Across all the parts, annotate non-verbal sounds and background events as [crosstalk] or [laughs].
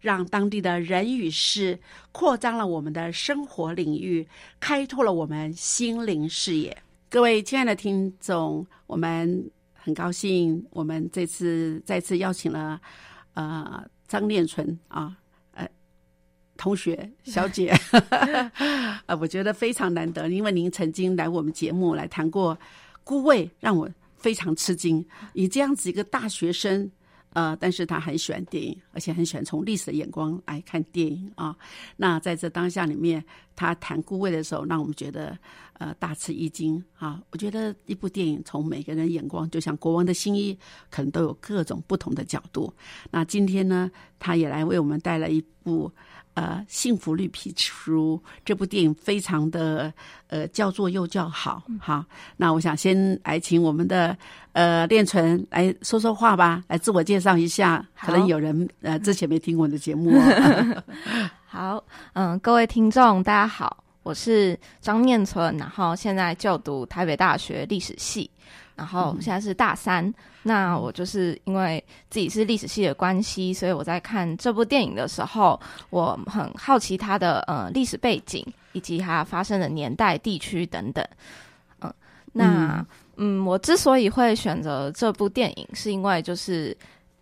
让当地的人与事扩张了我们的生活领域，开拓了我们心灵视野。各位亲爱的听众，我们很高兴，我们这次再次邀请了呃张念纯啊，呃同学小姐，[laughs] 呃，我觉得非常难得，因为您曾经来我们节目来谈过《孤味》，让我非常吃惊。以这样子一个大学生。呃，但是他很喜欢电影，而且很喜欢从历史的眼光来看电影啊。那在这当下里面，他谈顾位的时候，让我们觉得呃大吃一惊啊。我觉得一部电影从每个人眼光，就像国王的新衣，可能都有各种不同的角度。那今天呢，他也来为我们带来一部。呃，幸福绿皮书这部电影非常的呃叫座又叫好，好，那我想先来请我们的呃练纯来说说话吧，来自我介绍一下，可能有人呃之前没听过的节目。[laughs] 好，嗯，各位听众大家好，我是张念存，然后现在就读台北大学历史系。然后现在是大三，那我就是因为自己是历史系的关系，所以我在看这部电影的时候，我很好奇它的呃历史背景以及它发生的年代、地区等等。嗯，那嗯，我之所以会选择这部电影，是因为就是。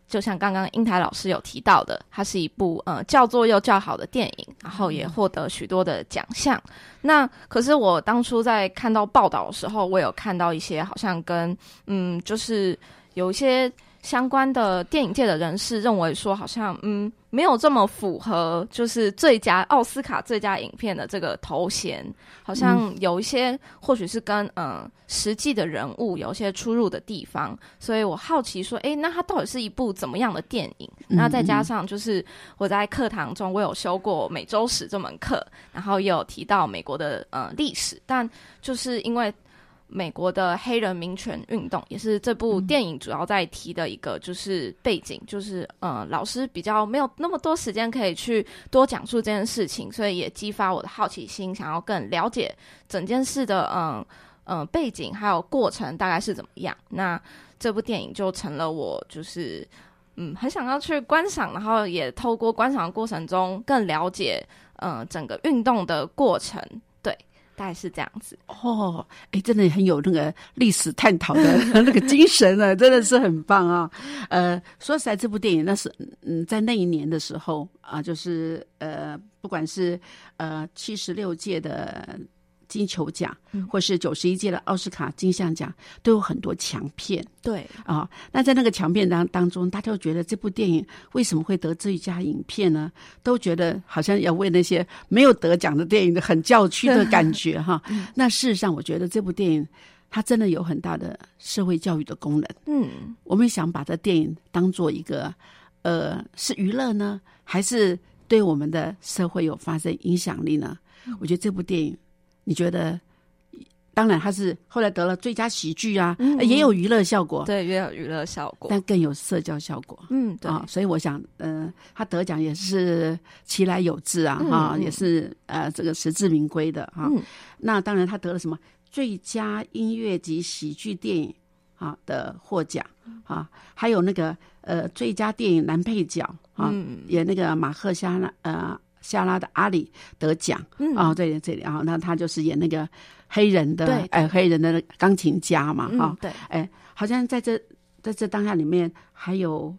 就像刚刚英台老师有提到的，它是一部呃叫座又叫好的电影，然后也获得许多的奖项。那可是我当初在看到报道的时候，我有看到一些好像跟嗯，就是有一些。相关的电影界的人士认为说，好像嗯没有这么符合，就是最佳奥斯卡最佳影片的这个头衔，好像有一些或许是跟嗯实际的人物有一些出入的地方，所以我好奇说，哎，那它到底是一部怎么样的电影？那再加上就是我在课堂中我有修过美洲史这门课，然后也有提到美国的呃历史，但就是因为。美国的黑人民权运动也是这部电影主要在提的一个就是背景，就是呃，老师比较没有那么多时间可以去多讲述这件事情，所以也激发我的好奇心，想要更了解整件事的嗯嗯背景还有过程大概是怎么样。那这部电影就成了我就是嗯很想要去观赏，然后也透过观赏的过程中更了解嗯整个运动的过程。大概是这样子哦，哎，真的很有那个历史探讨的 [laughs] 那个精神啊，真的是很棒啊。呃，说实在，这部电影那是嗯，在那一年的时候啊，就是呃，不管是呃七十六届的。金球奖，或是九十一届的奥斯卡金像奖，都有很多强片。对啊，那在那个强片当当中，大家都觉得这部电影为什么会得最佳影片呢？都觉得好像要为那些没有得奖的电影的很叫屈的感觉哈。那事实上，我觉得这部电影它真的有很大的社会教育的功能。嗯我们想把这电影当做一个，呃，是娱乐呢，还是对我们的社会有发生影响力呢？我觉得这部电影，你觉得？当然，他是后来得了最佳喜剧啊，也有娱乐效果，对，也有娱乐效果。但更有社交效果。嗯，对，啊，所以我想，呃，他得奖也是其来有志啊，嗯哈、嗯也是呃这个实至名归的哈、嗯那当然，他得了什么最佳音乐及喜剧电影啊的获奖啊，还有那个呃最佳电影男配角啊，嗯演那个马赫夏拉呃夏拉的阿里得奖。嗯。啊，对这里啊，那他就是演那个黑人的对哎黑人的钢琴家嘛哈、嗯，对，哎，好像在这在这当下里面还有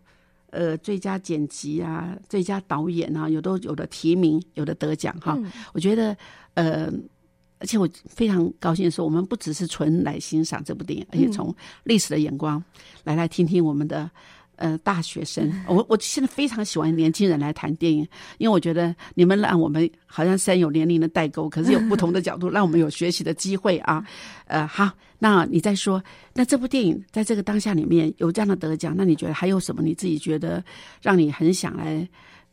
呃最佳剪辑啊、最佳导演啊，有都有的提名，有的得奖哈。嗯。我觉得呃，而且我非常高兴的是，我们不只是纯来欣赏这部电影，而且嗯。从历史的眼光来来听听我们的。呃，大学生，我我现在非常喜欢年轻人来谈电影，因为我觉得你们让我们好像虽然有年龄的代沟，可是有不同的角度，让我们有学习的机会啊。呃，好，那你再说，那这部电影在这个当下里面有这样的得奖，那你觉得还有什么你自己觉得让你很想来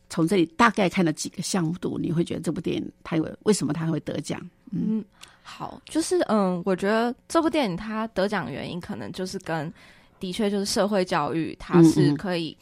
从这里大概看了几个项目度，你会觉得这部电影它有为什么它会得奖？嗯，好，就是嗯，我觉得这部电影它得奖原因可能就是跟的确就是社会教育，它是可以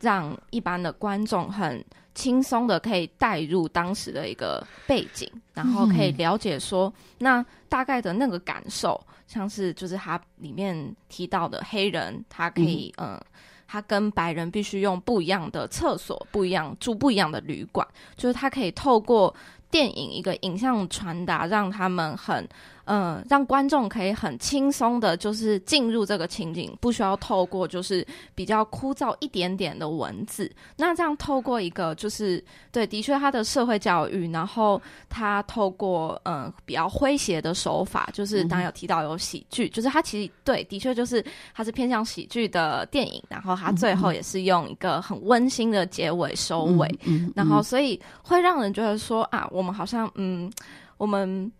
让一般的观众很轻松的可以带入当时的一个背景，然后可以嗯了解说那大概的那个感受，像是就是它里面提到的黑人，他可以嗯。他跟白人必须用不一样的厕所，不一样住不一样的旅馆，就是他可以透过电影一个影像传达，让他们很呃，让观众可以很轻松的，就是进入这个情景，不需要透过就是比较枯燥一点点的文字。那这样透过一个就是对，的确他的社会教育，然后他透过嗯、呃、比较诙谐的手法，就是当然有提到有喜剧，就是他其实对，的确就是他是偏向喜剧的电影，然后他最后也是用一个很温馨的结尾收尾。嗯，嗯然后所以会让人觉得说啊，我们好像嗯，我们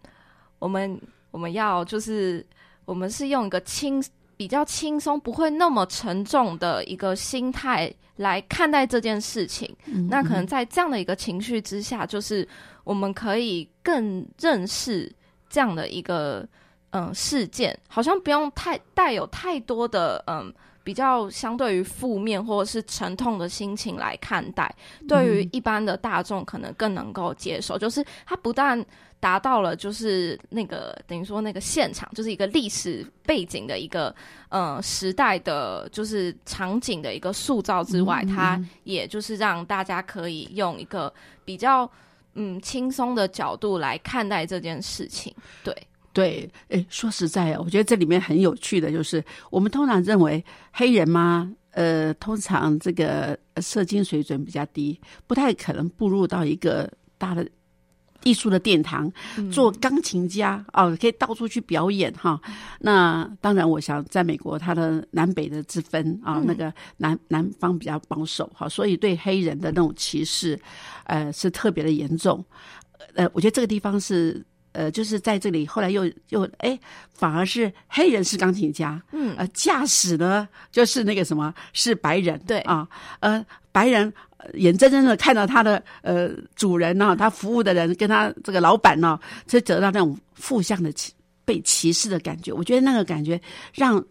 我们我们要就是我们是用一个轻比较轻松，不会那么沉重的一个心态来看待这件事情。嗯那可能在这样的一个情绪之下，就是我们可以更认识这样的一个嗯事件，好像不用太带有太多的嗯。比较相对于负面或者是沉痛的心情来看待，对于一般的大众可能更能够接受。就是它不但达到了就是那个等于说那个现场就是一个历史背景的一个呃时代的就是场景的一个塑造之外，嗯嗯它也就是让大家可以用一个比较嗯轻松的角度来看待这件事情。对，对，诶，说实在啊，我觉得这里面很有趣的就是，我们通常认为黑人嘛，呃，通常这个呃社经水准比较低，不太可能步入到一个大的艺术的殿堂，嗯做钢琴家哦，可以到处去表演哈。那当然，我想在美国，它的南北的之分啊，嗯那个南南方比较保守哈，所以对黑人的那种歧视，呃，是特别的严重。呃，我觉得这个地方是。呃，就是在这里，后来又又哎，反而是黑人是钢琴家，嗯呃，驾驶呢就是那个什么是白人，对啊，呃，白人呃眼睁睁的看到他的呃主人呢、他服务的人跟他这个老板呢、就得到那种负向的歧被歧视的感觉。我觉得那个感觉让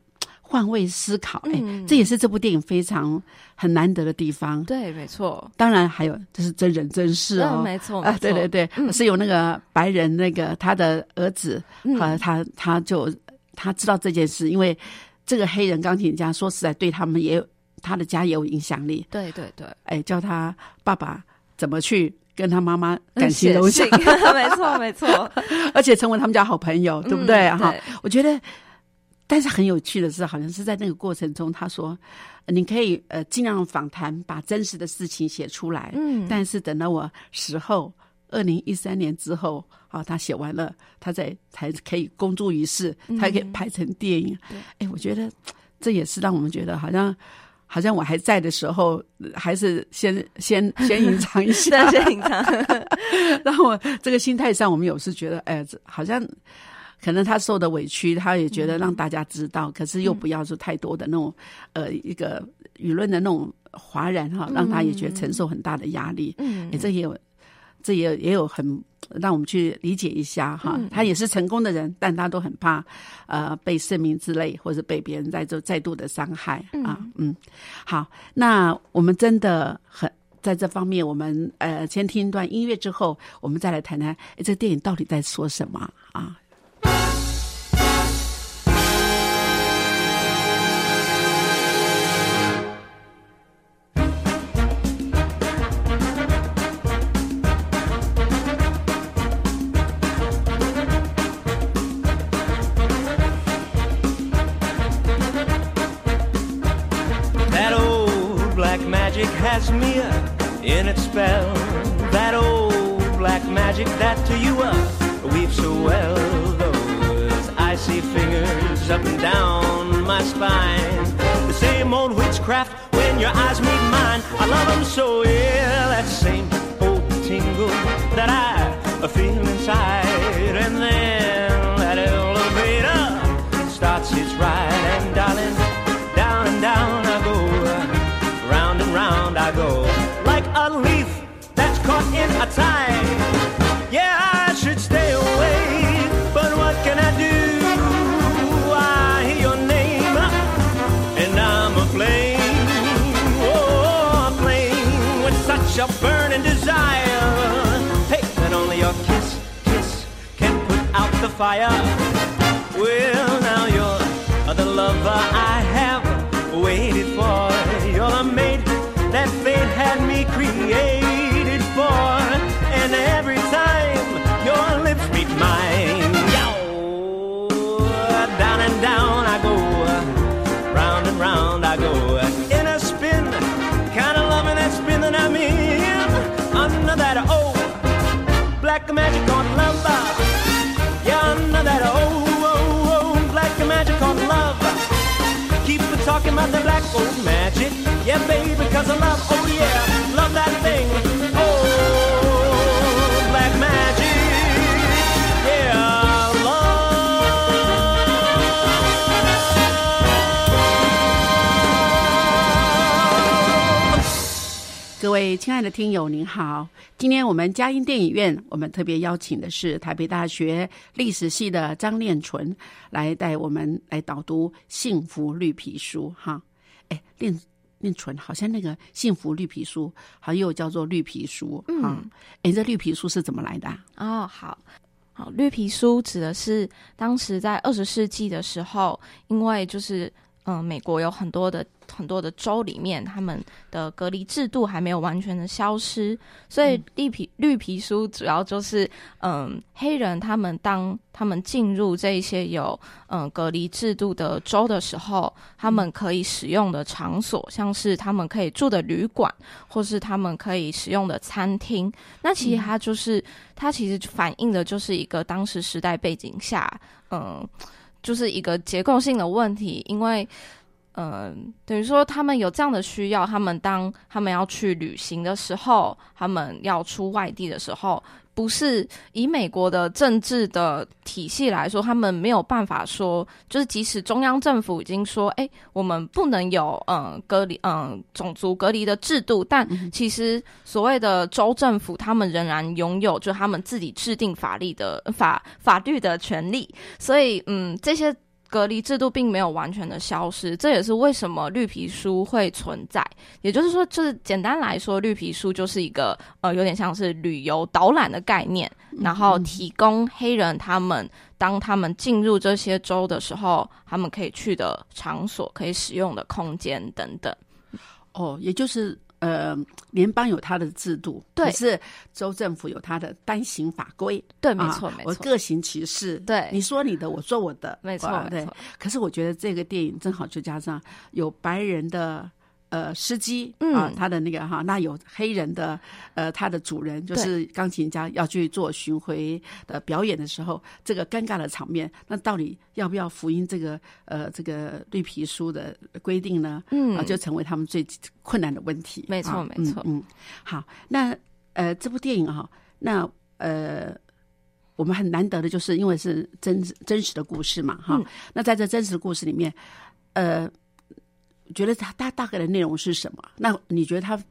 换位思考，哎、嗯。这也是这部电影非常很难得的地方。对，没错，当然还有这是真人真事哦，嗯，没错，啊对对对，嗯。是有那个白人那个他的儿子，嗯。呃，他他就他知道这件事，因为这个黑人钢琴家说实在对他们也有他的家也有影响力，对对对，哎，叫他爸爸怎么去跟他妈妈感情融洽没错没错，[laughs] 而且成为他们家好朋友，对不对？哈、嗯我觉得，但是很有趣的是，好像是在那个过程中，他说，呃你可以呃尽量访谈，把真实的事情写出来，嗯，但是等到我死后，二零一三年之后，啊，他写完了，他才才可以公诸于世，才可以拍成电影。对哎，我觉得这也是让我们觉得好像。好像我还在的时候，呃还是先先 [laughs] 先隐藏一下，先隐藏，[laughs] 然后这个心态上，我们有时觉得，哎，这好像可能他受的委屈，他也觉得让大家知道，可是又不要说太多的那种呃一个舆论的那种哗然哈，让他也觉得承受很大的压力。嗯哎，这也有，这也也有很让我们去理解一下哈。他也是成功的人，但他都很怕呃被盛名之类，或者被别人再做再度的伤害啊。嗯，好，那我们真的很。在这方面，我们呃先听一段音乐之后，我们再来谈谈，哎，这个电影到底在说什么啊？Yeah, baby, cause I love, oh yeah, love that thing. Oh, black magic. Yeah, love. 各位亲爱的听友，您好！今天我们嘉音电影院，我们特别邀请的是台北大学历史系的张念纯来带我们来导读《幸福绿皮书》哈。哎，念念纯好像那个《幸福绿皮书》，好像又叫做绿皮书啊。哎、这绿皮书是怎么来的、啊？哦，好。好，绿皮书指的是当时在二十世纪的时候，因为就是嗯、呃美国有很多的很多的州里面，他们的隔离制度还没有完全的消失，所以绿皮、绿皮书主要就是嗯、黑人他们当他们进入这一些有嗯、隔离制度的州的时候，他们可以使用的场所，像是他们可以住的旅馆，或是他们可以使用的餐厅，那其实它就是、它其实反映的就是一个当时时代背景下，嗯、就是一个结构性的问题，因为。嗯，等于说他们有这样的需要，他们当他们要去旅行的时候，他们要出外地的时候，不是以美国的政治的体系来说，他们没有办法说，就是即使中央政府已经说，哎、我们不能有嗯隔离嗯种族隔离的制度，但其实所谓的州政府，他们仍然拥有就他们自己制定法律的法法律的权利，所以嗯这些。隔离制度并没有完全的消失，这也是为什么绿皮书会存在。也就是说，就是简单来说，绿皮书就是一个呃，有点像是旅游导览的概念，然后提供黑人他们当他们进入这些州的时候，他们可以去的场所、可以使用的空间等等。哦，也就是呃，联邦有它的制度，对可是州政府有它的单行法规。对，没错，啊没错，我各行其事。对你说你的，我做我的，没错啊对。可是我觉得这个电影正好就加上有白人的。呃，司机嗯啊，他的那个哈，那有黑人的，呃，他的主人就是钢琴家要去做巡回的表演的时候，这个尴尬的场面，那到底要不要福音这个呃这个绿皮书的规定呢？嗯啊，就成为他们最困难的问题。没错啊没错嗯嗯，好，那呃，这部电影哈、那呃，我们很难得的就是因为是真真实的故事嘛，哈。嗯那在这真实的故事里面，呃，觉得它大大概的内容是什么？那你觉得它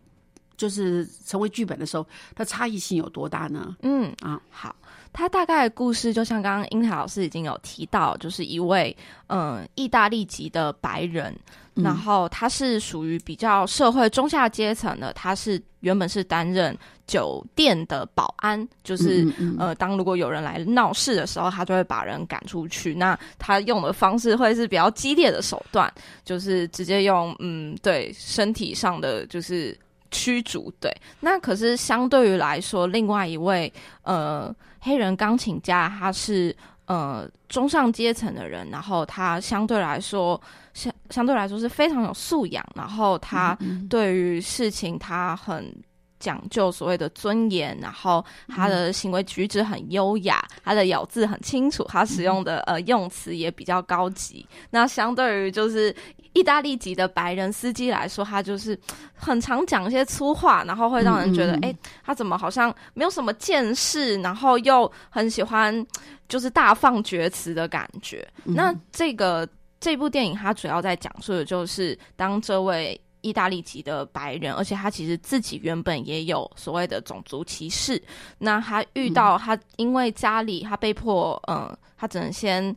就是成为剧本的时候，它差异性有多大呢？嗯啊，好，他大概的故事就像刚刚英台老师已经有提到，就是一位嗯意大利籍的白人，嗯然后他是属于比较社会中下阶层的，他是原本是担任酒店的保安，就是。嗯嗯嗯呃，当如果有人来闹事的时候，他就会把人赶出去。那他用的方式会是比较激烈的手段，就是直接用嗯，对身体上的就是驱逐。对，那可是相对于来说，另外一位呃黑人钢琴家，他是呃中上阶层的人，然后他相对来说相相对来说是非常有素养，然后他嗯对于事情他很。讲究所谓的尊严，然后他的行为举止很优雅，他的咬字很清楚，他使用的呃用词也比较高级。那相对于就是意大利籍的白人司机来说，他就是很常讲一些粗话，然后会让人觉得，嗯嗯嗯哎、他怎么好像没有什么见识，然后又很喜欢就是大放厥词的感觉。嗯那这个这部电影它主要在讲述的就是当这位。意大利籍的白人，而且他其实自己原本也有所谓的种族歧视。那他遇到他，因为家里他被迫，嗯、他只能先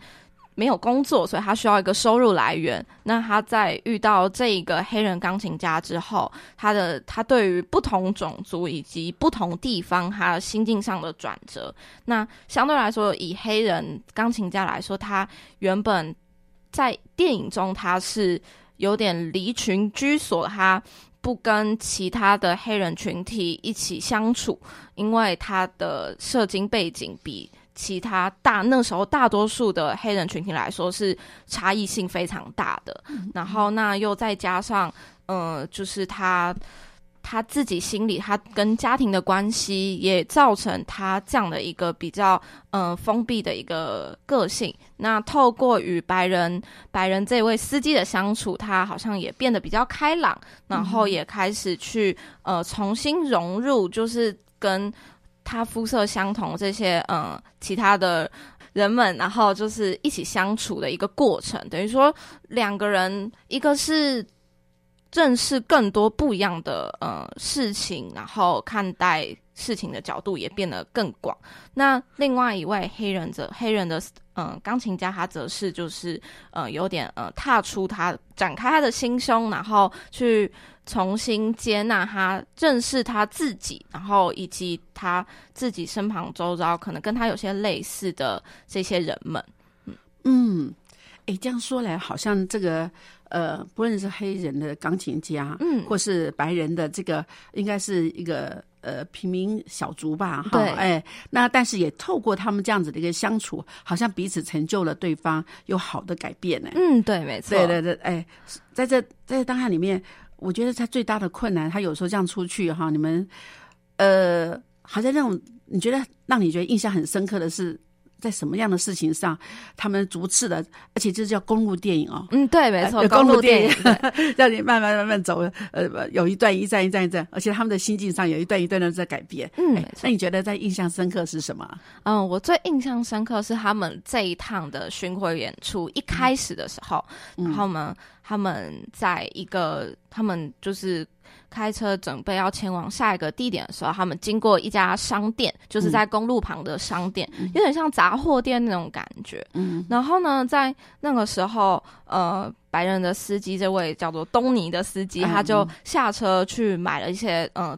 没有工作，所以他需要一个收入来源。那他在遇到这一个黑人钢琴家之后，他的他对于不同种族以及不同地方，他心境上的转折，那相对来说，以黑人钢琴家来说，他原本在电影中他是有点离群居所，他不跟其他的黑人群体一起相处，因为他的社经背景比其他大那时候大多数的黑人群体来说是差异性非常大的。然后那又再加上，呃，就是他。他自己心里，他跟家庭的关系也造成他这样的一个比较嗯、呃封闭的一个个性。那透过与白人白人这位司机的相处，他好像也变得比较开朗，然后也开始去呃重新融入，就是跟他肤色相同这些嗯其他的人们，然后就是一起相处的一个过程。等于说两个人，一个是。认识更多不一样的呃事情，然后看待事情的角度也变得更广。那另外一位黑人者黑人的嗯、呃钢琴家，他则是就是呃有点呃踏出他展开他的心胸，然后去重新接纳他，认识他自己，然后以及他自己身旁周遭可能跟他有些类似的这些人们。嗯，哎，这样说来，好像这个呃，不论是黑人的钢琴家，嗯或是白人的这个，应该是一个呃平民小卒吧，哈，对哎，那但是也透过他们这样子的一个相处，好像彼此成就了对方有好的改变呢。嗯，对，没错，对对对，哎，在这在这当下里面，我觉得他最大的困难，他有时候这样出去哈，你们呃，好像那种你觉得让你觉得印象很深刻的是。在什么样的事情上，他们逐次的，而且这叫公路电影哦，嗯，对，没错，有公路电影，[laughs] 让你慢慢慢慢走，呃，有一段一站一站一站，而且他们的心境上有一段一段的在改变。嗯，那。你觉得在印象深刻是什么？嗯，我最印象深刻是他们这一趟的巡回演出，一开始的时候，嗯然后呢，他们在一个他们就是开车准备要前往下一个地点的时候，他们经过一家商店，就是在公路旁的商店，有点像杂货店那种感觉。嗯然后呢，在那个时候，呃，白人的司机这位叫做东尼的司机，嗯他就下车去买了一些，呃，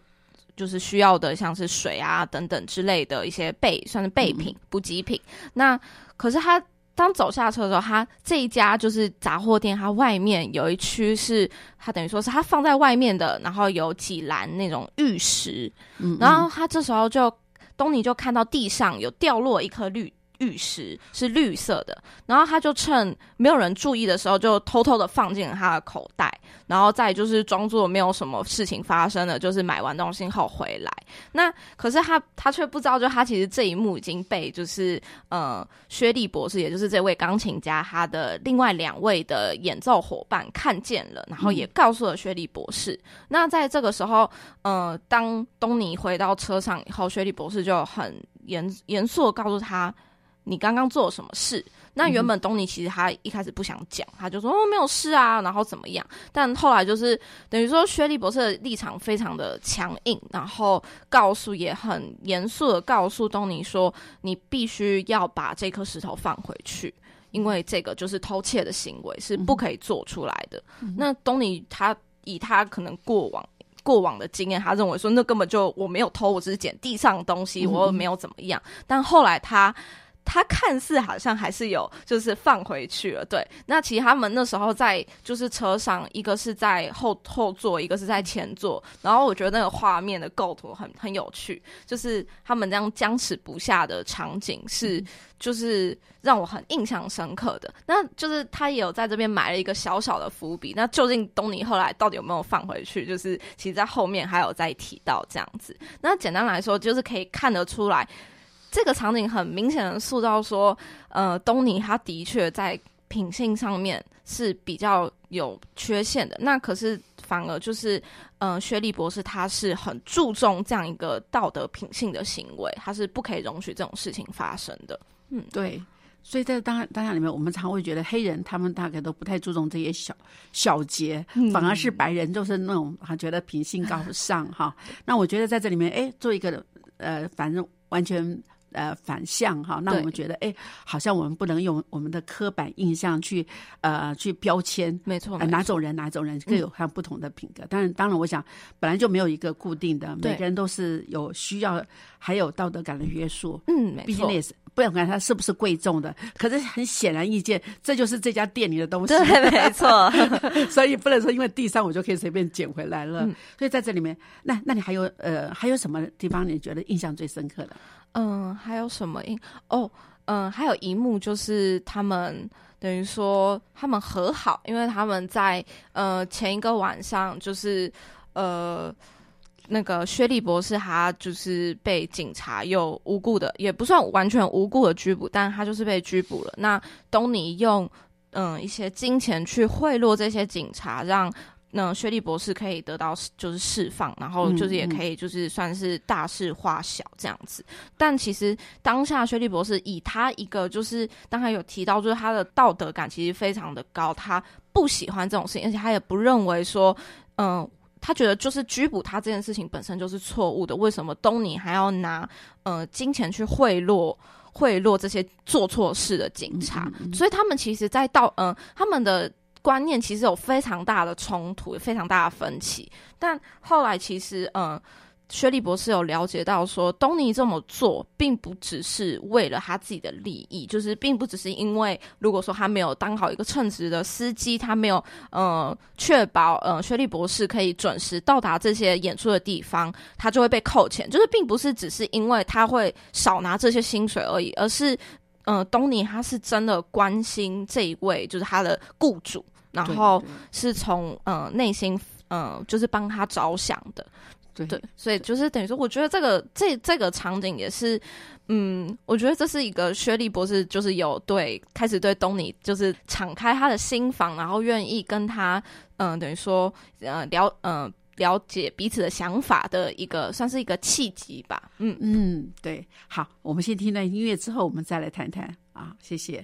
就是需要的，像是水啊等等之类的一些备，算是备品、补给品。那可是他当走下车的时候，他这一家就是杂货店，它外面有一区是它等于说是它放在外面的，然后有几篮那种玉石，嗯，然后他这时候就东尼就看到地上有掉落一颗绿玉石，是绿色的，然后他就趁没有人注意的时候，就偷偷的放进了他的口袋，然后再就是装作没有什么事情发生了，就是买完东西后回来。那可是他他却不知道，就他其实这一幕已经被就是呃薛利博士，也就是这位钢琴家他的另外两位的演奏伙伴看见了，然后也告诉了薛利博士。那在这个时候，呃，当东尼回到车上以后，薛利博士就很严严肃的告诉他你刚刚做了什么事。那原本东尼其实他一开始不想讲，他就说哦没有事啊，然后怎么样？但后来就是等于说薛利博士的立场非常的强硬，然后告诉也很严肃的告诉东尼说，你必须要把这颗石头放回去，因为这个就是偷窃的行为是不可以做出来的。那东尼他以他可能过往。过往的经验，他认为说那根本就我没有偷，我只是捡地上的东西，我又没有怎么样。但后来他。他看似好像还是有，就是放回去了。对，那其实他们那时候在就是车上，一个是在后后座，一个是在前座。然后我觉得那个画面的构图很很有趣，就是他们这样僵持不下的场景是，就是让我很印象深刻的。那就是他也有在这边埋了一个小小的伏笔。那究竟东尼后来到底有没有放回去？就是其实在后面还有再提到这样子。那简单来说，就是可以看得出来。这个场景很明显的塑造说，呃，东尼他的确在品性上面是比较有缺陷的。那可是反而就是，嗯，薛利博士他是很注重这样一个道德品性的行为，他是不可以容许这种事情发生的。嗯，对。所以在当当下里面，我们常会觉得黑人他们大概都不太注重这些小小节，反而是白人就是那种他觉得品性高尚哈。那我觉得在这里面，哎，做一个呃，反正完全。呃，反向哈，那我们觉得，哎，好像我们不能用我们的刻板印象去呃去标签，没错，哪种人哪种人各有他不同的品格。当然，当然，我想本来就没有一个固定的，每个人都是有需要，还有道德感的约束。嗯，没错，也是不管它是不是贵重的，可是很显然易见，这就是这家店里的东西。对，没错。[laughs] 所以不能说因为地上我就可以随便捡回来了。所以在这里面，那那你还有呃还有什么地方你觉得印象最深刻的？嗯，还有什么？哦，嗯，还有一幕就是他们等于说他们和好，因为他们在呃前一个晚上就是呃那个薛立博士他就是被警察又无故的，也不算完全无故的拘捕，但他就是被拘捕了。那东尼用嗯一些金钱去贿赂这些警察，让。那薛立博士可以得到就是释放，然后就是也可以就是算是大事化小这样子。但其实当下薛立博士以他一个就是刚才有提到，就是他的道德感其实非常的高，他不喜欢这种事情，而且他也不认为说，嗯，他觉得就是拘捕他这件事情本身就是错误的。为什么东尼还要拿呃金钱去贿赂贿赂这些做错事的警察？所以他们其实，在道嗯他们的。观念其实有非常大的冲突，非常大的分歧。但后来其实，嗯，薛利博士有了解到说，东尼这么做并不只是为了他自己的利益，就是并不只是因为如果说他没有当好一个称职的司机，他没有呃确保呃薛利博士可以准时到达这些演出的地方，他就会被扣钱。就是并不是只是因为他会少拿这些薪水而已，而是呃东尼他是真的关心这一位，就是他的雇主。然后是从呃内心呃就是帮他着想的，对，所以就是等于说，我觉得这个这这个场景也是，嗯，我觉得这是一个薛立博士就是有对开始对东尼就是敞开他的心房，然后愿意跟他嗯等于说呃了嗯了解彼此的想法的一个算是一个契机吧，嗯。嗯，对，好，我们先听段音乐之后，我们再来谈谈。啊，谢谢。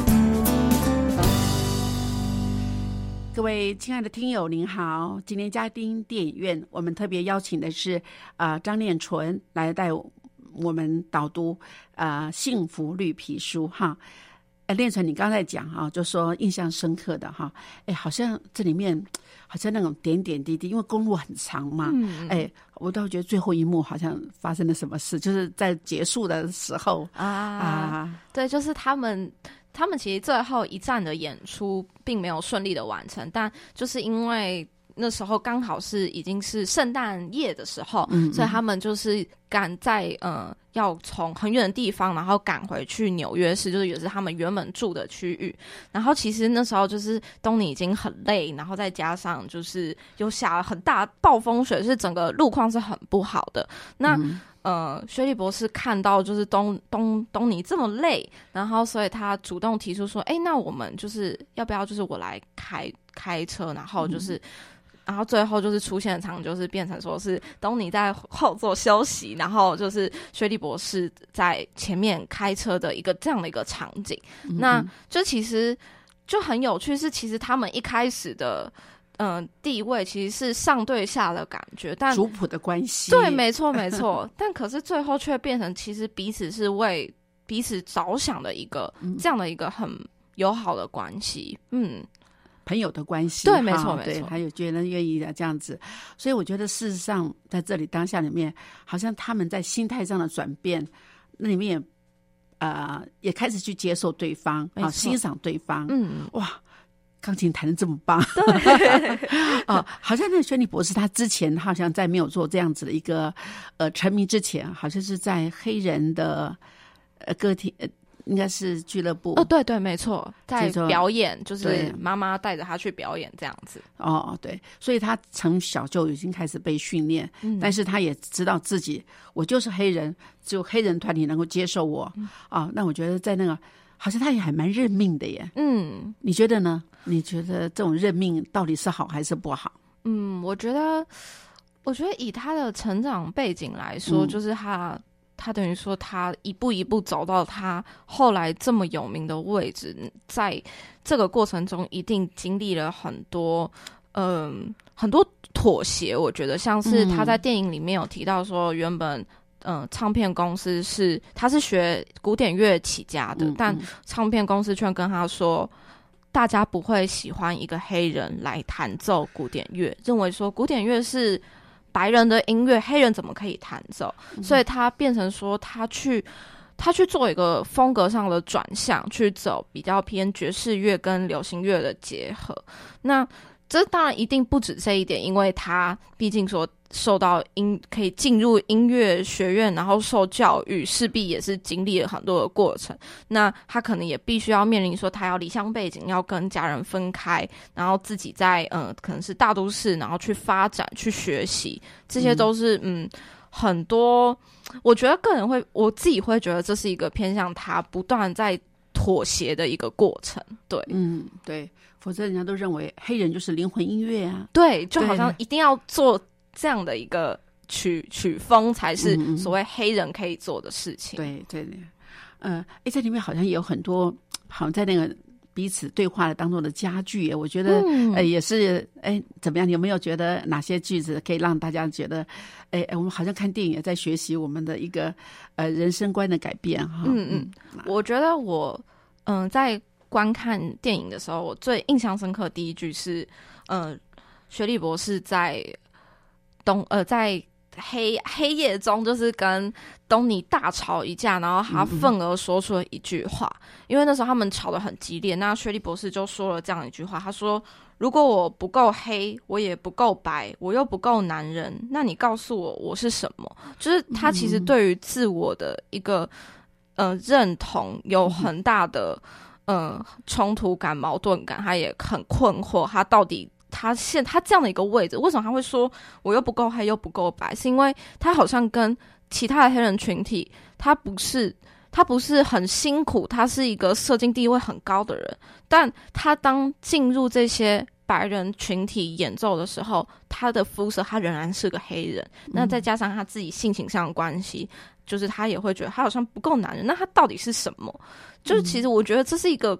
各位亲爱的听友，您好！今天嘉宾电影院，我们特别邀请的是啊、呃张念纯来带我们导读啊、呃幸福绿皮书》哈。哎，念纯，你刚才讲哈、就说印象深刻的哈，哎，好像这里面好像那种点点滴滴，因为公路很长嘛，嗯哎，我倒觉得最后一幕好像发生了什么事，就是在结束的时候啊啊，对，就是他们，他们其实最后一站的演出并没有顺利的完成，但就是因为那时候刚好是已经是圣诞夜的时候，嗯所以他们就是赶在呃要从很远的地方，然后赶回去纽约市，就是也是他们原本住的区域。然后其实那时候就是东尼已经很累，然后再加上就是又下了很大暴风雪，是整个路况是很不好的。那、嗯呃，薛利博士看到就是东东东尼这么累，然后所以他主动提出说：“哎，那我们就是要不要就是我来开开车，然后就是。然后最后就是出现的场景，就是变成说是东尼在后座休息，然后就是薛利博士在前面开车的一个这样的一个场景。嗯那就其实就很有趣，是其实他们一开始的嗯、呃地位其实是上对下的感觉，但族谱的关系，对，没错没错，但可是最后却变成其实彼此是为彼此着想的一个、嗯。这样的一个很友好的关系。嗯，朋友的关系，对没错没，错。还有觉得愿意的这样子，所以我觉得事实上在这里当下里面，好像他们在心态上的转变，那里面也呃也开始去接受对方，啊，欣赏对方，嗯，哇。钢琴弹的这么棒，[laughs] 哦，好像那个轩尼博士他之前好像在没有做这样子的一个呃成名之前，好像是在黑人的呃歌厅，呃应该是俱乐部哦，对对，没错，在表演就是妈妈带着他去表演这样子。哦，对，所以他从小就已经开始被训练，嗯但是他也知道自己，我就是黑人，只有黑人团体能够接受我嗯啊。那我觉得在那个，好像他也还蛮认命的耶。嗯你觉得呢？你觉得这种任命到底是好还是不好？嗯，我觉得，我觉得以他的成长背景来说，嗯就是他。他等于说，他一步一步走到他后来这么有名的位置，在这个过程中，一定经历了很多，嗯、很多妥协。我觉得，像是他在电影里面有提到说，原本，嗯、唱片公司是他是学古典乐起家的，嗯但嗯唱片公司却跟他说，大家不会喜欢一个黑人来弹奏古典乐，认为说古典乐是白人的音乐，黑人怎么可以弹奏？所以他变成说他去。他去做一个风格上的转向，去走比较偏爵士乐跟流行乐的结合。那这当然一定不止这一点，因为他毕竟说受到音可以进入音乐学院，然后受教育，势必也是经历了很多的过程。那他可能也必须要面临说，他要离乡背景，要跟家人分开，然后自己在呃可能是大都市，然后去发展、去学习，这些都是嗯很多。我觉得个人会，我自己会觉得这是一个偏向他不断在妥协的一个过程。对，嗯，对，否则人家都认为黑人就是灵魂音乐啊。对，就好像一定要做这样的一个曲曲风，才是嗯嗯所谓黑人可以做的事情。对对对，呃，哎，这里面好像也有很多，好像在那个彼此对话的当中的佳句，我觉得。嗯呃，也是，哎，怎么样？有没有觉得哪些句子可以让大家觉得，哎哎，我们好像看电影也在学习我们的一个呃人生观的改变哈？嗯嗯，我觉得我嗯、在观看电影的时候，我最印象深刻的第一句是，呃，雪莉博士在东呃在黑黑夜中，就是跟东尼大吵一架，然后他愤而说出了一句话，因为那时候他们吵得很激烈，那雪莉博士就说了这样一句话，他说。如果我不够黑，我也不够白，我又不够男人，那你告诉我我是什么？就是他其实对于自我的一个呃认同有很大的呃冲突感、矛盾感，他也很困惑，他到底他现他这样的一个位置，为什么他会说我又不够黑又不够白？是因为他好像跟其他的黑人群体，他不是他不是很辛苦，他是一个社经地位很高的人，但他当进入这些白人群体演奏的时候，他的肤色他仍然是个黑人，那再加上他自己性情上的关系，就是他也会觉得他好像不够男人，那他到底是什么？就是其实我觉得这是一个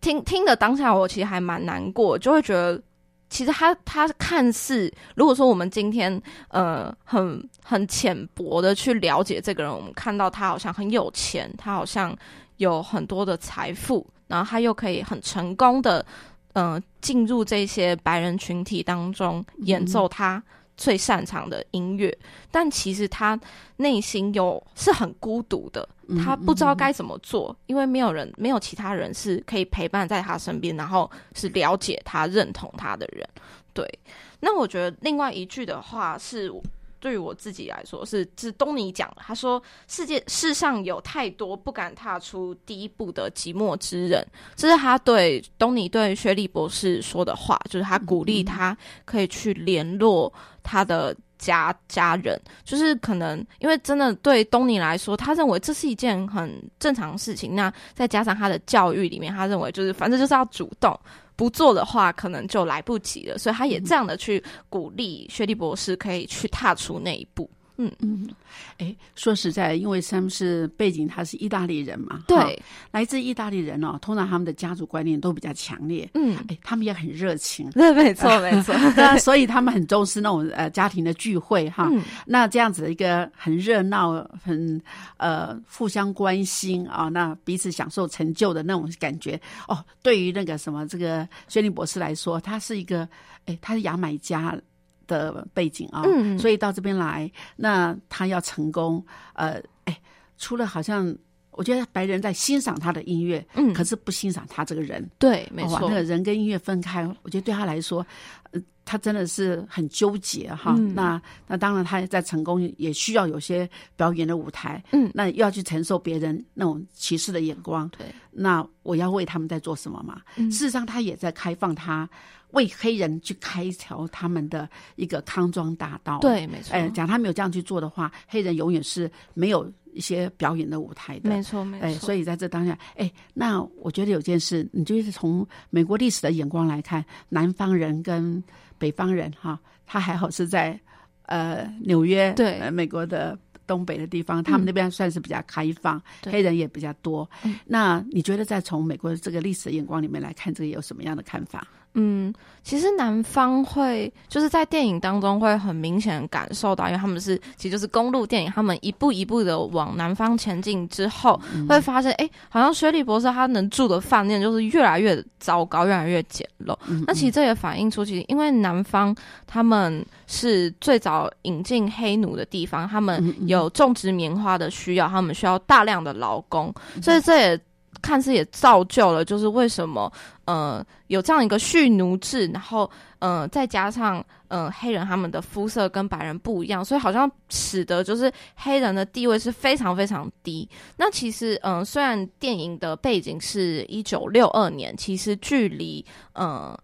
听听的当下，我其实还蛮难过，就会觉得。其实他他看似，如果说我们今天呃很很浅薄的去了解这个人，我们看到他好像很有钱，他好像有很多的财富，然后他又可以很成功的呃进入这些白人群体当中演奏他最擅长的音乐，但其实他内心有是很孤独的。他不知道该怎么做，因为没有人，没有其他人是可以陪伴在他身边，然后是了解他、认同他的人。对，那我觉得另外一句的话是，对于我自己来说是，是东尼讲的。他说：“世界世上有太多不敢踏出第一步的寂寞之人。”这是他对东尼对薛利博士说的话，就是他鼓励他可以去联络他的。家家人就是可能，因为真的对东尼来说，他认为这是一件很正常的事情。那再加上他的教育里面，他认为就是反正就是要主动，不做的话可能就来不及了。所以他也这样的去鼓励薛立博士可以去踏出那一步。嗯。嗯，哎，说实在，因为他们是背景，他是意大利人嘛，对，来自意大利人哦，通常他们的家族观念都比较强烈，嗯，哎，他们也很热情，[laughs] 对，没错没错，[laughs] 那所以他们很重视那种呃家庭的聚会哈，那这样子的一个很热闹、很呃互相关心啊，那彼此享受成就的那种感觉哦，对于那个什么这个薛林博士来说，他是一个哎，他是牙买加。的背景啊，所以到这边来，那他要成功，呃，哎，除了好像我觉得白人在欣赏他的音乐，嗯，可是不欣赏他这个人，对，没错，那个人跟音乐分开，我觉得对他来说，呃，他真的是很纠结哈。那那当然，他在成功也需要有些表演的舞台，嗯，那又要去承受别人那种歧视的眼光，对，那我要为他们在做什么嘛？事实上，他也在开放他。为黑人去开一条他们的一个康庄大道，对，没错。哎，假如他没有这样去做的话，黑人永远是没有一些表演的舞台的，没错，没错。哎，所以在这当下，哎，那我觉得有件事，你就是从美国历史的眼光来看，南方人跟北方人哈，他还好是在呃纽约，对，美国的东北的地方，他们那边算是比较开放，黑人也比较多。那你觉得在从美国这个历史的眼光里面来看，这个有什么样的看法？嗯，其实南方会就是在电影当中会很明显感受到，因为他们是其实就是公路电影，他们一步一步的往南方前进之后，会发现哎，好像雪莉博士他能住的饭店就是越来越糟糕，越来越简陋。那其实这也反映出，其实因为南方他们是最早引进黑奴的地方，他们有种植棉花的需要，他们需要大量的劳工，所以这也。看似也造就了，就是为什么呃有这样一个蓄奴制，然后呃再加上呃黑人他们的肤色跟白人不一样，所以好像使得就是黑人的地位是非常非常低。那其实嗯虽然电影的背景是一九六二年，其实距离呃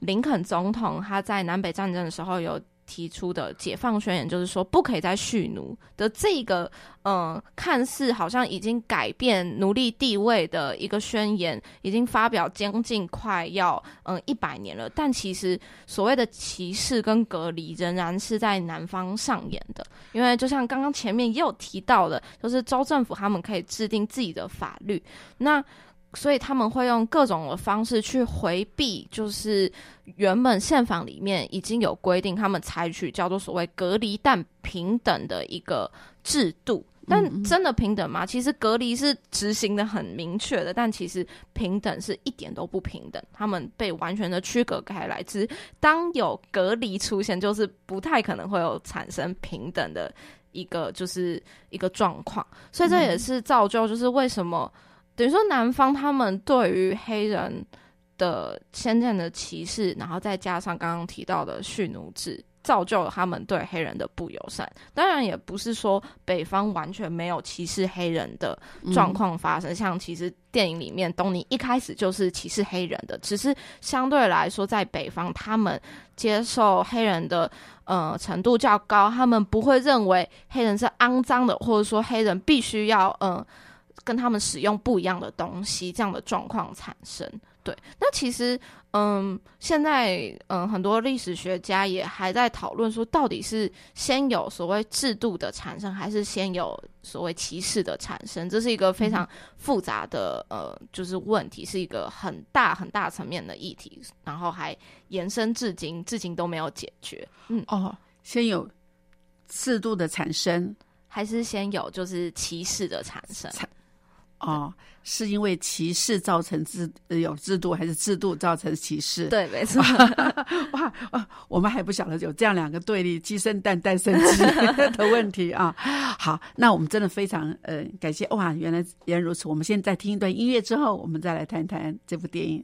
林肯总统他在南北战争的时候有。提出的解放宣言就是说不可以再蓄奴的这个，嗯，看似好像已经改变奴隶地位的一个宣言，已经发表将近快要嗯一百年了。但其实所谓的歧视跟隔离仍然是在南方上演的，因为就像刚刚前面也有提到的，就是州政府他们可以制定自己的法律，那。所以他们会用各种的方式去回避，就是原本宪法里面已经有规定，他们采取叫做所谓隔离但平等的一个制度。但真的平等吗？其实隔离是执行的很明确的，但其实平等是一点都不平等。他们被完全的区隔开来，只当有隔离出现，就是不太可能会有产生平等的一个就是一个状况。所以这也是造就，就是为什么。等于说，南方他们对于黑人的先见的歧视，然后再加上刚刚提到的蓄奴制，造就了他们对黑人的不友善。当然，也不是说北方完全没有歧视黑人的状况发生。像其实电影里面，东尼一开始就是歧视黑人的，只是相对来说，在北方他们接受黑人的呃程度较高，他们不会认为黑人是肮脏的，或者说黑人必须要嗯跟他们使用不一样的东西这样的状况产生。对，那其实，嗯，现在，嗯，很多历史学家也还在讨论说，到底是先有所谓制度的产生，还是先有所谓歧视的产生？这是一个非常复杂的，呃，就是问题，是一个很大很大层面的议题，然后还延伸至今，至今都没有解决。嗯，哦，先有制度的产生，还是先有就是歧视的产生？哦，是因为歧视造成制有制度，还是制度造成歧视？对，没错。[laughs] 哇哇，我们还不晓得有这样两个对立，鸡生蛋，蛋生鸡 [laughs] 的问题啊。好，那我们真的非常呃感谢哇，原来原来如此。我们现在听一段音乐之后，我们再来谈谈这部电影。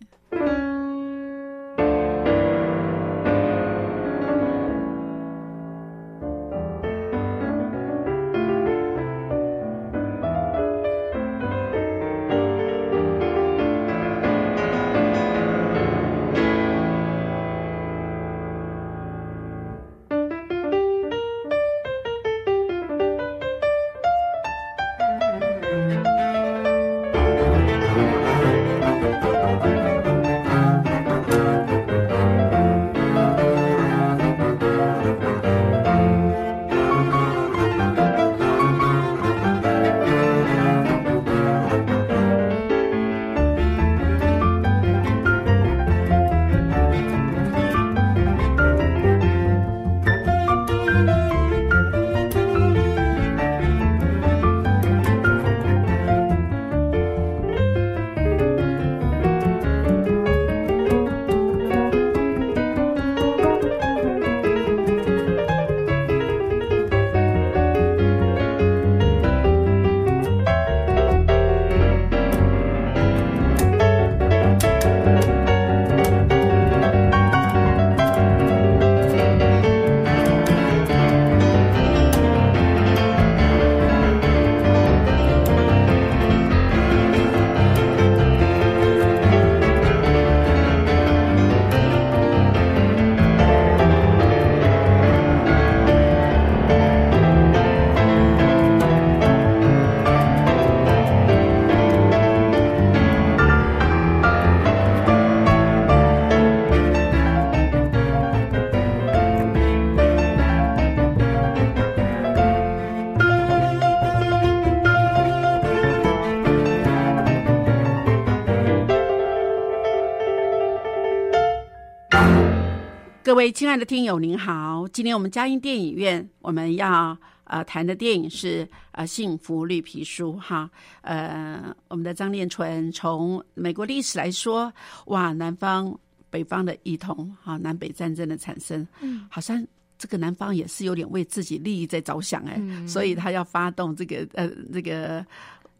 各位亲爱的听友，您好！今天我们嘉音电影院我们要呃谈的电影是呃《幸福绿皮书》哈。呃，我们的张念纯从美国历史来说，哇，南方北方的异同哈，南北战争的产生，嗯，好像这个南方也是有点为自己利益在着想哎，所以他要发动这个呃这个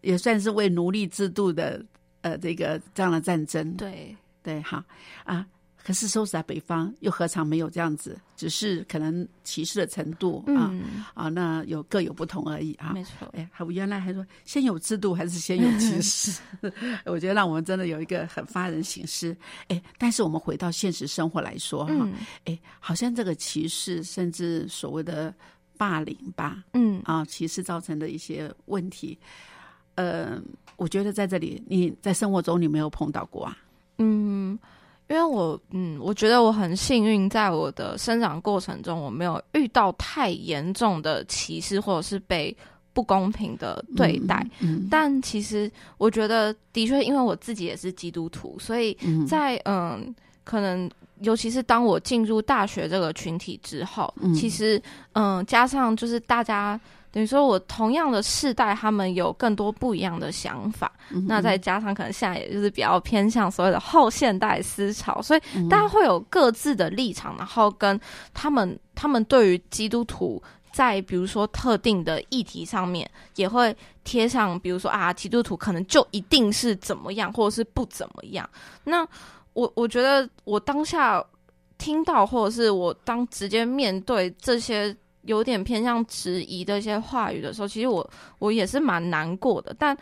也算是为奴隶制度的呃这个这样的战争，对对哈啊。可是收拾在北方，又何尝没有这样子？只是可能歧视的程度啊啊，那有各有不同而已啊。没错，哎，还原来还说先有制度还是先有歧 [laughs] 视？[laughs] 我觉得让我们真的有一个很发人省思。哎，但是我们回到现实生活来说哈，哎，好像这个歧视甚至所谓的霸凌吧，嗯啊，歧视造成的一些问题，呃，我觉得在这里你在生活中你没有碰到过啊？嗯。因为我，嗯，我觉得我很幸运，在我的生长过程中，我没有遇到太严重的歧视，或者是被不公平的对待。但其实，我觉得的确，因为我自己也是基督徒，所以在嗯，可能尤其是当我进入大学这个群体之后，其实嗯，加上就是大家。等于说，我同样的世代，他们有更多不一样的想法。那再加上可能现在也就是比较偏向所谓的后现代思潮，所以大家会有各自的立场，然后跟他们他们对于基督徒在比如说特定的议题上面，也会贴上，比如说啊，基督徒可能就一定是怎么样，或者是不怎么样。那我我觉得我当下。听到或者是我当直接面对这些有点偏向质疑的一些话语的时候，其实我我也是蛮难过的，但。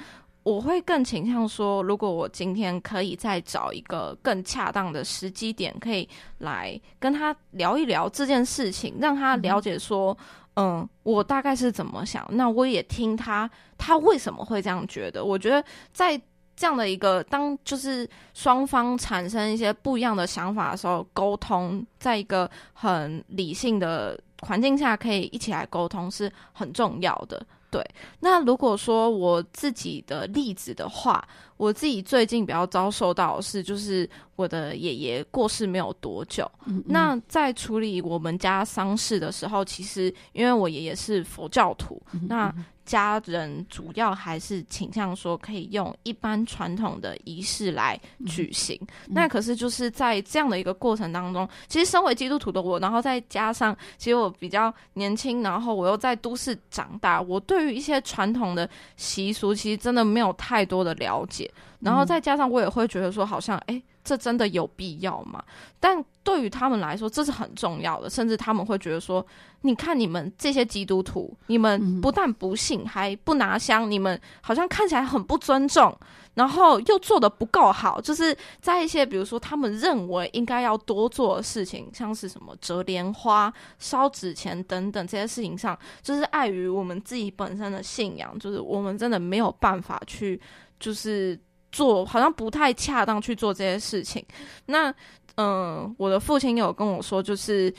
我会更倾向说，如果我今天可以再找一个更恰当的时机点，可以来跟他聊一聊这件事情，让他了解说，嗯，我大概是怎么想，那我也听他，他为什么会这样觉得？我觉得在这样的一个当就是双方产生一些不一样的想法的时候，沟通在一个很理性的环境下，可以一起来沟通是很重要的。对，那如果说我自己的例子的话，我自己最近比较遭受到的是，就是我的爷爷过世没有多久，那在处理我们家丧事的时候，其实因为我爷爷是佛教徒，那。家人主要还是倾向说可以用一般传统的仪式来举行。那可是就是在这样的一个过程当中，其实身为基督徒的我，然后再加上其实我比较年轻，然后我又在都市长大，我对于一些传统的习俗其实真的没有太多的了解。然后再加上我也会觉得说，好像哎。这真的有必要吗？但对于他们来说，这是很重要的。甚至他们会觉得说：“你看，你们这些基督徒，你们不但不信，还不拿香，你们好像看起来很不尊重，然后又做的不够好。”就是在一些比如说他们认为应该要多做的事情，像是什么折莲花、烧纸钱等等这些事情上，就是碍于我们自己本身的信仰，就是我们真的没有办法去，就是。做好像不太恰当去做这些事情。那，嗯，我的父亲有跟我说，就是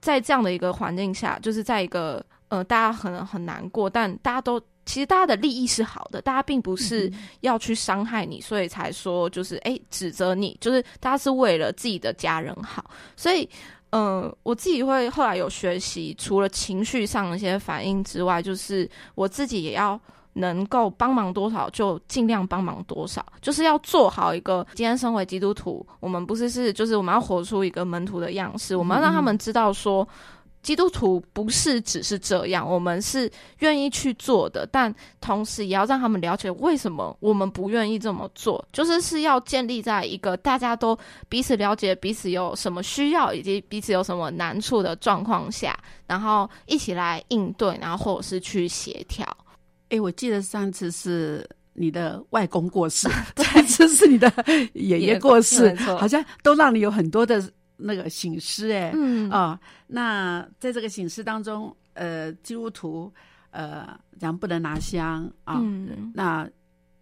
在这样的一个环境下，就是在一个呃，大家可能很难过，但大家都其实大家的利益是好的，大家并不是要去伤害你，所以才说就是哎指责你，就是大家是为了自己的家人好。所以，嗯，我自己会后来有学习，除了情绪上的一些反应之外，就是我自己也要。能够帮忙多少就尽量帮忙多少，就是要做好一个。今天身为基督徒，我们不是是就是我们要活出一个门徒的样式，我们要让他们知道说，基督徒不是只是这样，我们是愿意去做的，但同时也要让他们了解为什么我们不愿意这么做，就是是要建立在一个大家都彼此了解彼此有什么需要以及彼此有什么难处的状况下，然后一起来应对，然后或者是去协调。哎，我记得上次是你的外公过世，[laughs] 这次是你的爷爷过世，好像都让你有很多的那个醒思。哎，嗯啊，那在这个醒思当中，呃，基督徒呃咱不能拿香啊，那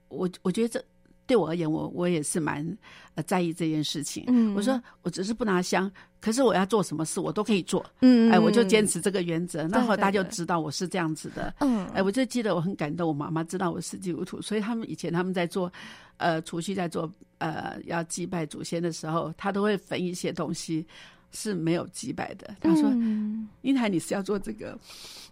我我觉得这。对我而言，我我也是蛮呃在意这件事情。嗯，我说我只是不拿香，可是我要做什么事，我都可以做。嗯，哎，我就坚持这个原则。那后大家就知道我是这样子的。嗯，哎，我就记得我很感动，我妈妈知道我是基督徒，所以他们以前他们在做呃除夕在做呃要祭拜祖先的时候，他都会焚一些东西是没有祭拜的。他说：“英台，你是要做这个？”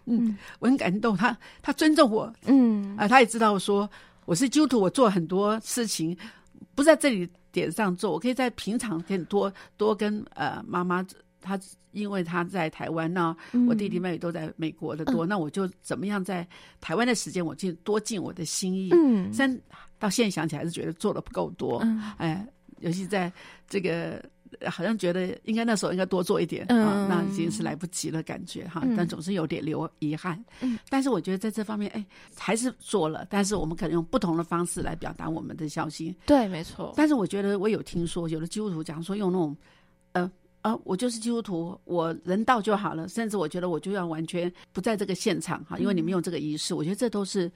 嗯，我很感动，他他尊重我。嗯，啊，他也知道说。我是基督徒，我做很多事情不在这里点上做，我可以在平常跟多多跟呃妈妈，她因为她在台湾那我弟弟妹妹都在美国的多，那我就怎么样在台湾的时间，我尽多尽我的心意。嗯，但到现在想起来是觉得做的不够多，嗯哎，尤其在这个。好像觉得应该那时候应该多做一点啊，那已经是来不及了，感觉哈，但总是有点留遗憾。嗯但是我觉得在这方面，哎，还是做了，但是我们可能用不同的方式来表达我们的孝心。对，没错。但是我觉得我有听说，有的基督徒讲说用那种，呃呃，我就是基督徒，我人到就好了，甚至我觉得我就要完全不在这个现场哈，因为你们用这个仪式，我觉得这都是。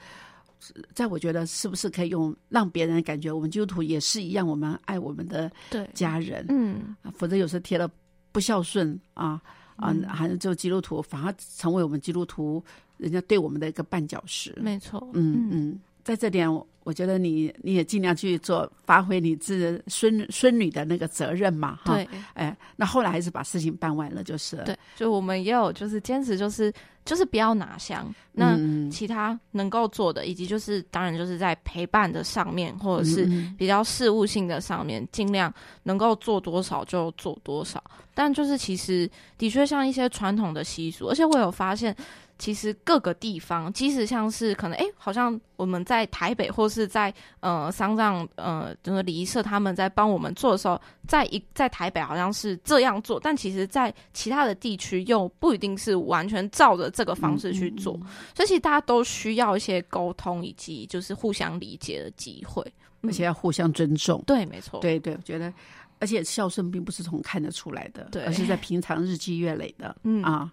在我觉得是不是可以用让别人感觉我们基督徒也是一样，我们爱我们的家人，嗯，否则有时候贴了不孝顺啊啊，还是就基督徒反而成为我们基督徒人家对我们的一个绊脚石。没错，嗯嗯，在这点我觉得你你也尽量去做，发挥你自孙孙女的那个责任嘛，哈，对，哎，那后来还是把事情办完了，就是对，就我们也有就是坚持就是。就是不要拿香，那其他能够做的，以及就是当然就是在陪伴的上面，或者是比较事务性的上面，尽量能够做多少就做多少。但就是其实的确像一些传统的习俗，而且我有发现，其实各个地方，即使像是可能，哎，好像我们在台北或是在呃丧葬呃就是礼仪社他们在帮我们做的时候，在一在台北好像是这样做，但其实在其他的地区又不一定是完全照着这个方式去做，所以其实大家都需要一些沟通以及就是互相理解的机会，而且要互相尊重。对，没错，对对，我觉得，而且孝顺并不是从看得出来的，对而是在平常日积月累的，嗯。啊，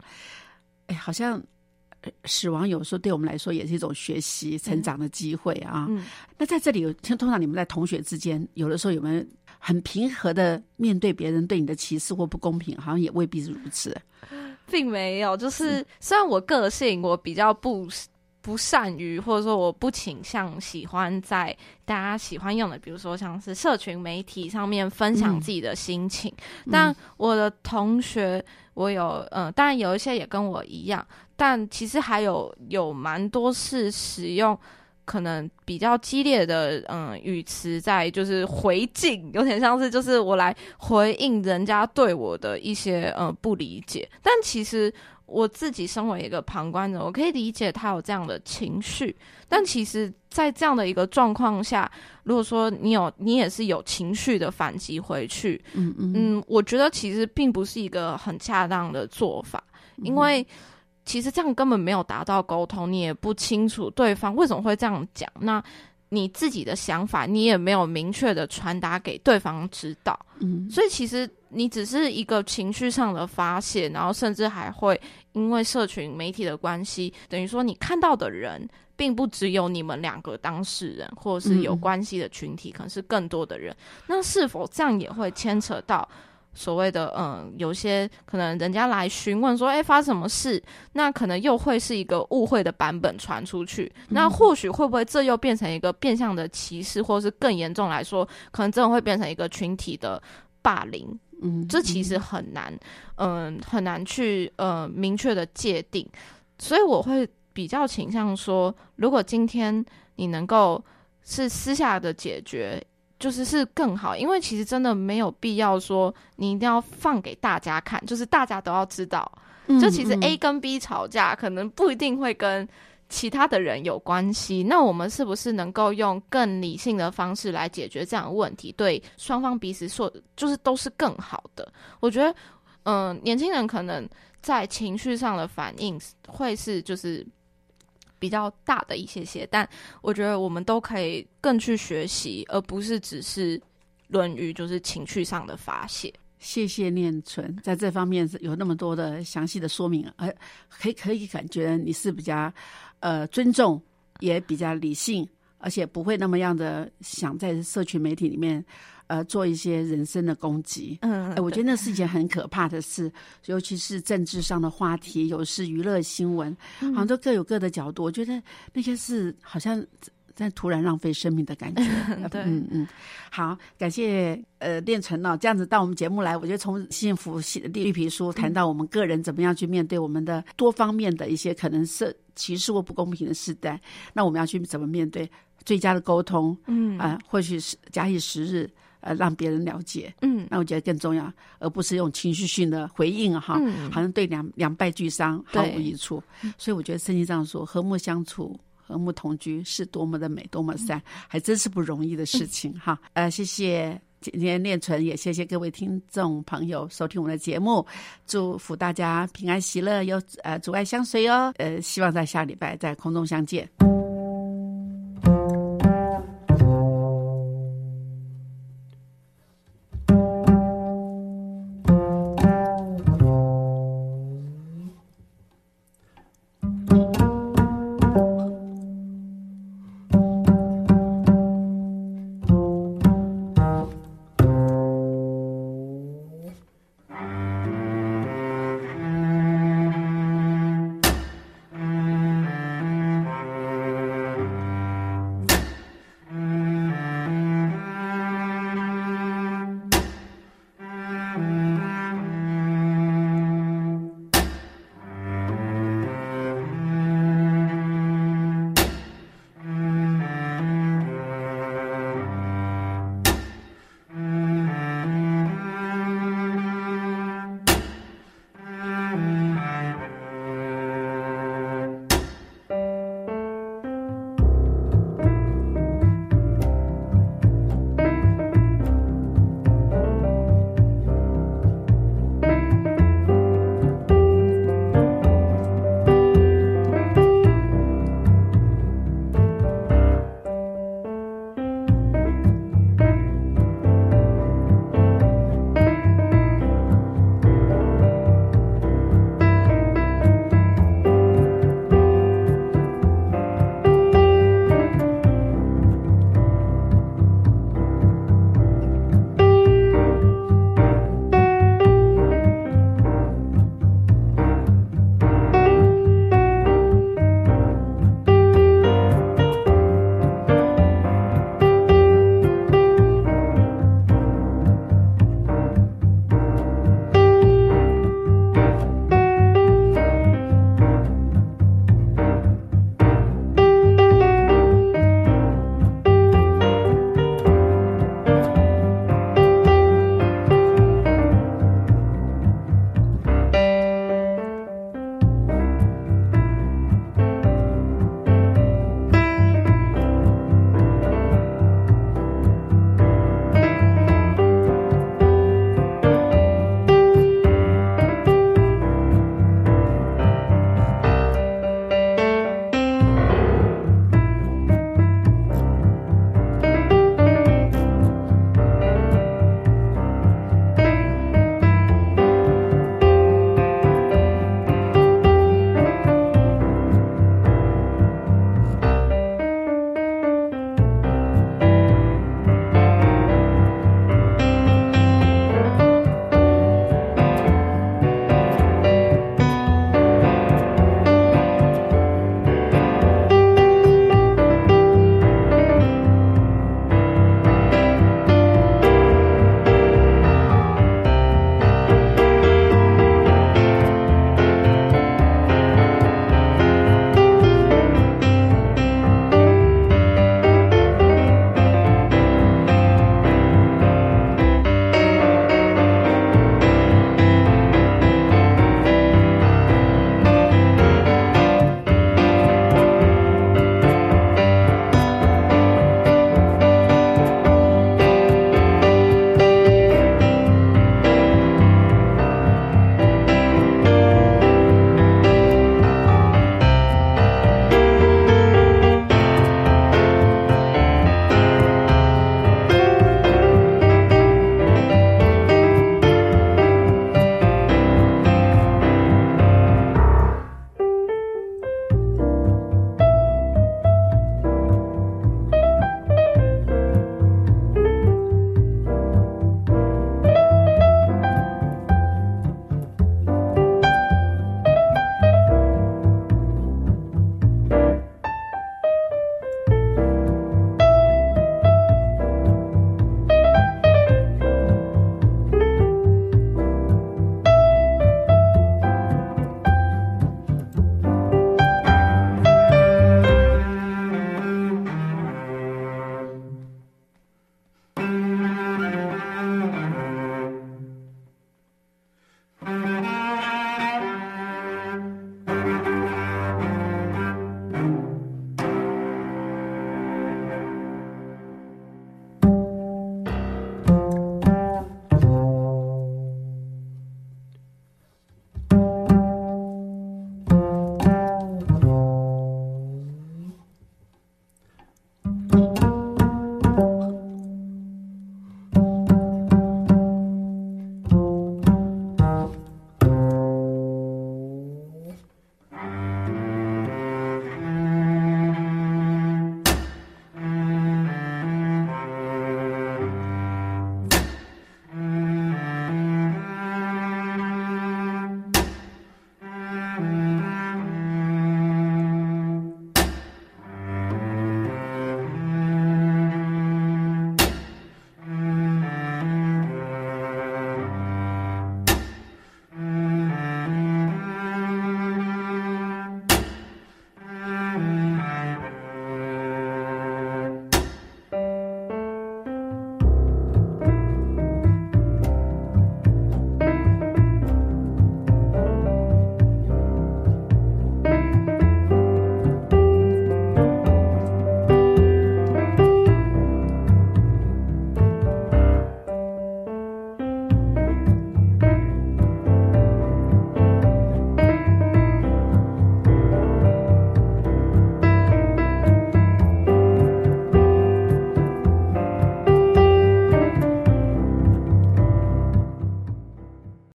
哎，好像呃死亡有时候对我们来说也是一种学习、成长的机会啊。那在这里有，通常你们在同学之间，有的时候有没有很平和的面对别人对你的歧视或不公平？好像也未必是如此。并没有，就是虽然我个性我比较不不善于，或者说我不倾向喜欢在大家喜欢用的，比如说像是社群媒体上面分享自己的心情。但我的同学，我有呃，当然有一些也跟我一样，但其实还有有蛮多是使用。可能比较激烈的嗯语词在就是回敬，有点像是就是我来回应人家对我的一些呃不理解，但其实我自己身为一个旁观者，我可以理解他有这样的情绪，但其实，在这样的一个状况下，如果说你有你也是有情绪的反击回去，嗯嗯。嗯，我觉得其实并不是一个很恰当的做法，因为其实这样根本没有达到沟通，你也不清楚对方为什么会这样讲，那你自己的想法你也没有明确的传达给对方知道，嗯所以其实你只是一个情绪上的发泄，然后甚至还会因为社群媒体的关系，等于说你看到的人。并不只有你们两个当事人，或者是有嗯关系的群体，可能是更多的人。那是否这样也会牵扯到所谓的嗯，有些可能人家来询问说，哎、发生什么事？那可能又会是一个误会的版本传出去。那或许会不会这又变成一个变相的歧视，或者是更严重来说，可能真的会变成一个群体的霸凌？嗯，这其实很难，嗯、很难去呃明确的界定，所以我会比较倾向说，如果今天你能够是私下的解决。就是是更好，因为其实真的没有必要说你一定要放给大家看，就是大家都要知道。嗯就其实嗯 A 跟 B 吵架，可能不一定会跟其他的人有关系。那我们是不是能够用更理性的方式来解决这样的问题，对双方彼此说就是都是更好的？我觉得，嗯、年轻人可能在情绪上的反应会是就是比较大的一些些，但我觉得我们都可以更去学习，而不是只是论于就是情绪上的发泄。谢谢念纯，在这方面有那么多的详细的说明，而，可以可以感觉你是比较呃尊重，也比较理性，而且不会那么样的想在社群媒体里面呃做一些人身的攻击。嗯哎，我觉得那是一件很可怕的事，尤其是政治上的话题，有时娱乐新闻，嗯好像都各有各的角度。我觉得那些是好像在突然浪费生命的感觉。对嗯嗯，好，感谢呃练成哦，这样子到我们节目来，我觉得从幸福系绿皮书谈到我们个人怎么样去面对我们的多方面的一些可能是歧视或不公平的时代，那我们要去怎么面对？最佳的沟通，嗯啊、或许是假以时日，呃，让别人了解。嗯那我觉得更重要，而不是用情绪性的回应啊哈，嗯好像对两两败俱伤，毫对无益处。所以我觉得圣经上说，和睦相处。和睦同居是多么的美，多么善，还真是不容易的事情哈。呃，谢谢今天念纯，也谢谢各位听众朋友收听我们的节目，祝福大家平安喜乐，有呃阻碍相随哦。呃，希望在下礼拜在空中相见。